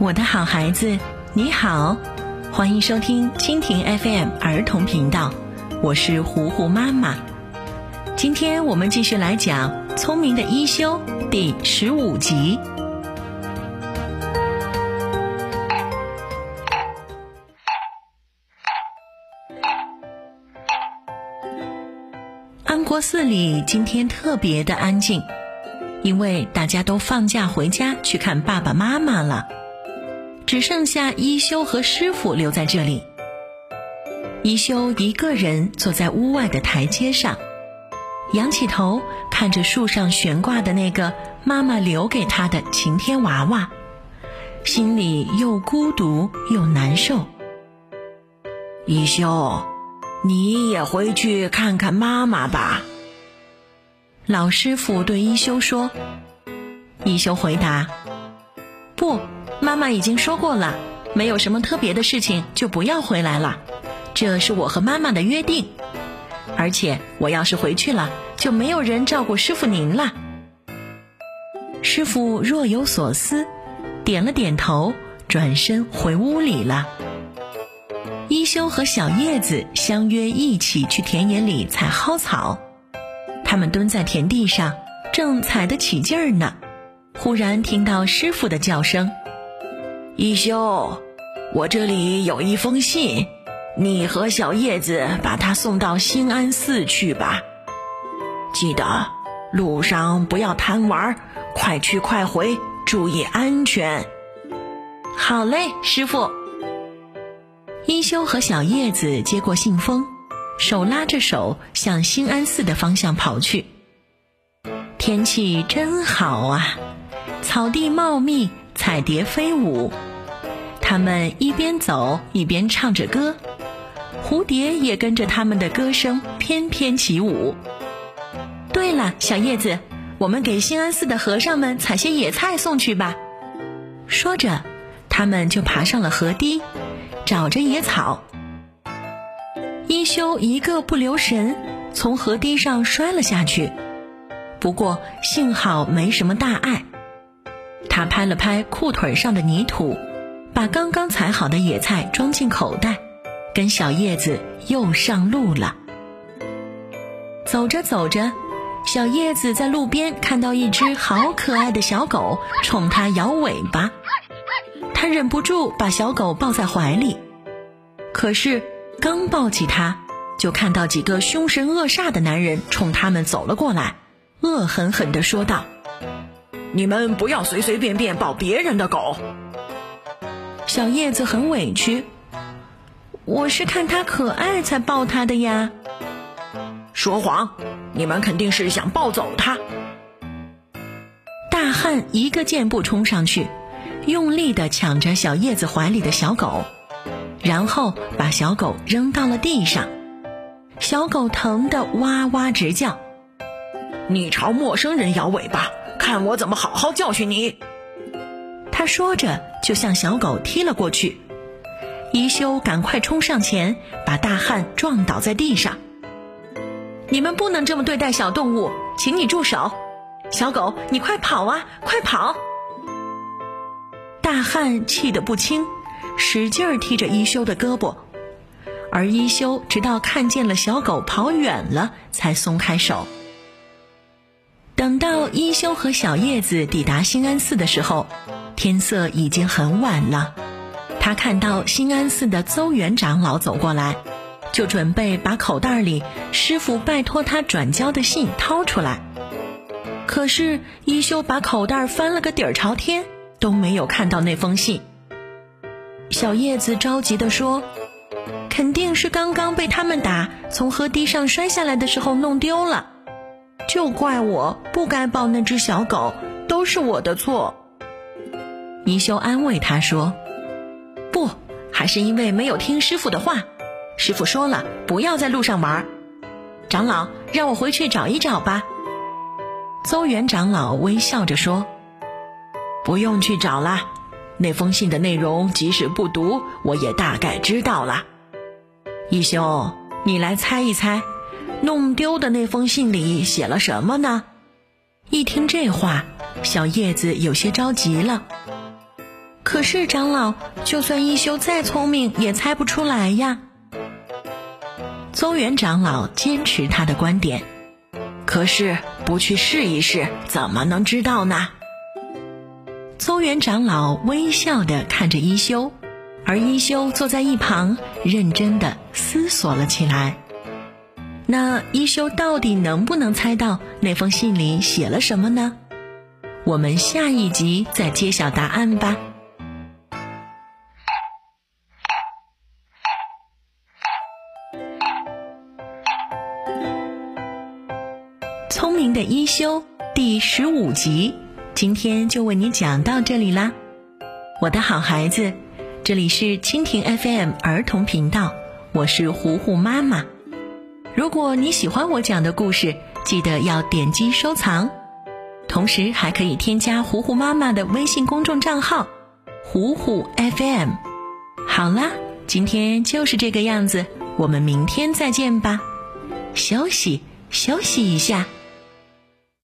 我的好孩子，你好，欢迎收听蜻蜓 FM 儿童频道，我是糊糊妈妈。今天我们继续来讲《聪明的一休》第十五集。安国寺里今天特别的安静，因为大家都放假回家去看爸爸妈妈了。只剩下一休和师傅留在这里。一休一个人坐在屋外的台阶上，仰起头看着树上悬挂的那个妈妈留给他的晴天娃娃，心里又孤独又难受。一休，你也回去看看妈妈吧。老师傅对一休说。一休回答：“不。”妈妈已经说过了，没有什么特别的事情就不要回来了，这是我和妈妈的约定。而且我要是回去了，就没有人照顾师傅您了。师傅若有所思，点了点头，转身回屋里了。一休和小叶子相约一起去田野里采蒿草，他们蹲在田地上，正采得起劲儿呢，忽然听到师傅的叫声。一休，我这里有一封信，你和小叶子把它送到兴安寺去吧。记得路上不要贪玩，快去快回，注意安全。好嘞，师傅。一休和小叶子接过信封，手拉着手向兴安寺的方向跑去。天气真好啊，草地茂密，彩蝶飞舞。他们一边走一边唱着歌，蝴蝶也跟着他们的歌声翩翩起舞。对了，小叶子，我们给兴安寺的和尚们采些野菜送去吧。说着，他们就爬上了河堤，找着野草。一休一个不留神，从河堤上摔了下去，不过幸好没什么大碍。他拍了拍裤腿上的泥土。把刚刚采好的野菜装进口袋，跟小叶子又上路了。走着走着，小叶子在路边看到一只好可爱的小狗，冲它摇尾巴。他忍不住把小狗抱在怀里，可是刚抱起它，就看到几个凶神恶煞的男人冲他们走了过来，恶狠狠地说道：“你们不要随随便便抱别人的狗。”小叶子很委屈，我是看它可爱才抱它的呀。说谎！你们肯定是想抱走它。大汉一个箭步冲上去，用力的抢着小叶子怀里的小狗，然后把小狗扔到了地上。小狗疼得哇哇直叫。你朝陌生人摇尾巴，看我怎么好好教训你！他说着，就向小狗踢了过去。一休赶快冲上前，把大汉撞倒在地上。你们不能这么对待小动物，请你住手！小狗，你快跑啊，快跑！大汉气得不轻，使劲儿踢着一休的胳膊，而一休直到看见了小狗跑远了，才松开手。等到一休和小叶子抵达兴安寺的时候。天色已经很晚了，他看到兴安寺的邹元长老走过来，就准备把口袋里师傅拜托他转交的信掏出来。可是一休把口袋翻了个底儿朝天，都没有看到那封信。小叶子着急地说：“肯定是刚刚被他们打，从河堤上摔下来的时候弄丢了，就怪我不该抱那只小狗，都是我的错。”一休安慰他说：“不，还是因为没有听师傅的话。师傅说了，不要在路上玩。长老，让我回去找一找吧。”邹元长老微笑着说：“不用去找了，那封信的内容即使不读，我也大概知道了。一休，你来猜一猜，弄丢的那封信里写了什么呢？”一听这话，小叶子有些着急了。可是长老，就算一休再聪明，也猜不出来呀。邹元长老坚持他的观点，可是不去试一试，怎么能知道呢？邹元长老微笑的看着一休，而一休坐在一旁，认真的思索了起来。那一休到底能不能猜到那封信里写了什么呢？我们下一集再揭晓答案吧。聪明的一休第十五集，今天就为你讲到这里啦，我的好孩子，这里是蜻蜓 FM 儿童频道，我是糊糊妈妈。如果你喜欢我讲的故事，记得要点击收藏，同时还可以添加糊糊妈妈的微信公众账号“糊糊 FM”。好啦，今天就是这个样子，我们明天再见吧，休息休息一下。